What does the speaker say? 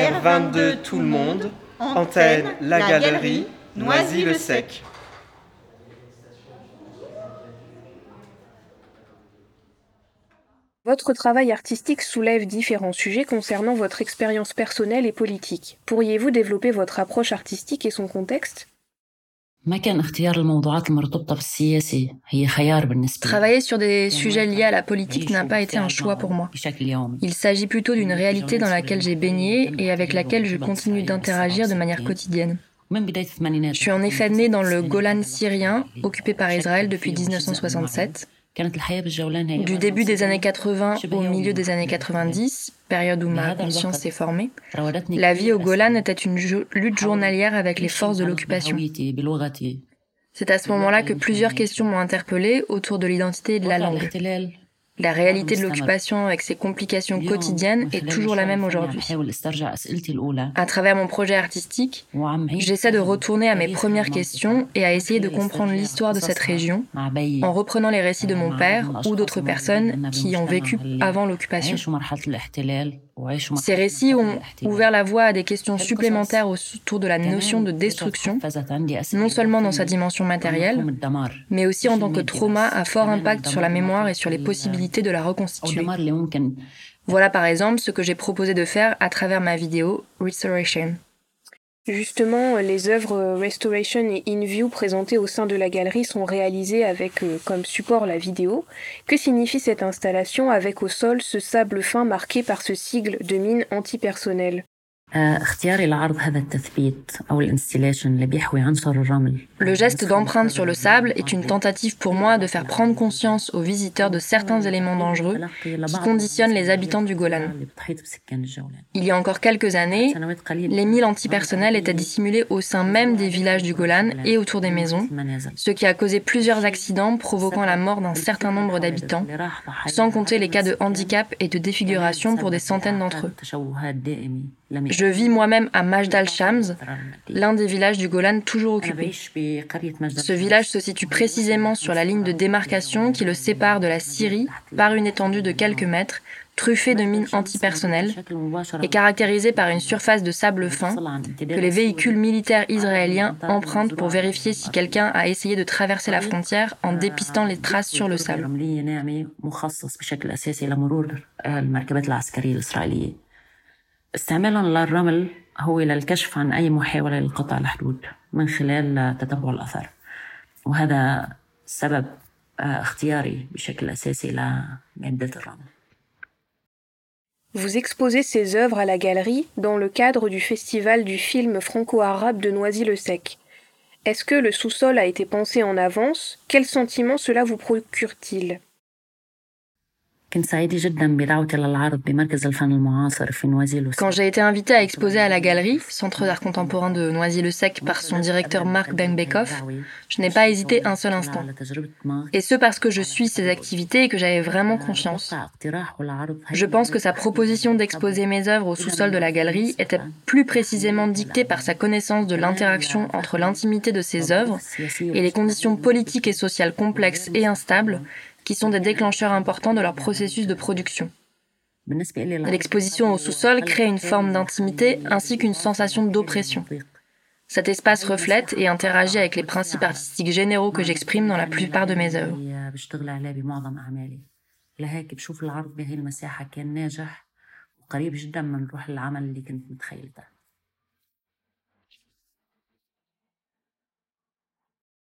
R22 Tout le Monde, Antenne La Galerie, Noisy-le-Sec. Votre travail artistique soulève différents sujets concernant votre expérience personnelle et politique. Pourriez-vous développer votre approche artistique et son contexte? Travailler sur des sujets liés à la politique n'a pas été un choix pour moi. Il s'agit plutôt d'une réalité dans laquelle j'ai baigné et avec laquelle je continue d'interagir de manière quotidienne. Je suis en effet né dans le Golan syrien, occupé par Israël depuis 1967. Du début des années 80 au milieu des années 90, période où ma conscience s'est formée, la vie au Golan était une lutte journalière avec les forces de l'occupation. C'est à ce moment-là que plusieurs questions m'ont interpellée autour de l'identité et de la langue. La réalité de l'occupation avec ses complications quotidiennes est toujours la même aujourd'hui. À travers mon projet artistique, j'essaie de retourner à mes premières questions et à essayer de comprendre l'histoire de cette région en reprenant les récits de mon père ou d'autres personnes qui y ont vécu avant l'occupation. Ces récits ont ouvert la voie à des questions supplémentaires autour de la notion de destruction, non seulement dans sa dimension matérielle, mais aussi en tant que trauma à fort impact sur la mémoire et sur les possibilités de la reconstituer. Voilà par exemple ce que j'ai proposé de faire à travers ma vidéo Restoration. Justement, les œuvres Restoration et In View présentées au sein de la galerie sont réalisées avec euh, comme support la vidéo. Que signifie cette installation avec au sol ce sable fin marqué par ce sigle de mine antipersonnel le geste d'empreinte sur le sable est une tentative pour moi de faire prendre conscience aux visiteurs de certains éléments dangereux qui conditionnent les habitants du Golan. Il y a encore quelques années, les milles antipersonnelles étaient dissimulées au sein même des villages du Golan et autour des maisons, ce qui a causé plusieurs accidents provoquant la mort d'un certain nombre d'habitants, sans compter les cas de handicap et de défiguration pour des centaines d'entre eux. Je vis moi-même à Majdal Shams, l'un des villages du Golan toujours occupés. Ce village se situe précisément sur la ligne de démarcation qui le sépare de la Syrie par une étendue de quelques mètres, truffée de mines antipersonnelles et caractérisée par une surface de sable fin que les véhicules militaires israéliens empruntent pour vérifier si quelqu'un a essayé de traverser la frontière en dépistant les traces sur le sable. استعمالا للرمل هو للكشف عن أي محاولة للقطع الحدود من خلال تتبع الأثر وهذا سبب اختياري بشكل أساسي لمادة الرمل Vous exposez ces œuvres à la galerie dans le cadre du festival du film franco-arabe de Noisy-le-Sec. Est-ce que le sous-sol a été pensé en avance Quel sentiment cela vous procure-t-il Quand j'ai été invitée à exposer à la galerie, Centre d'art contemporain de Noisy-le-Sec, par son directeur Marc Benbekov, je n'ai pas hésité un seul instant. Et ce parce que je suis ses activités et que j'avais vraiment confiance. Je pense que sa proposition d'exposer mes œuvres au sous-sol de la galerie était plus précisément dictée par sa connaissance de l'interaction entre l'intimité de ses œuvres et les conditions politiques et sociales complexes et instables qui sont des déclencheurs importants de leur processus de production. L'exposition au sous-sol crée une forme d'intimité ainsi qu'une sensation d'oppression. Cet espace reflète et interagit avec les principes artistiques généraux que j'exprime dans la plupart de mes œuvres.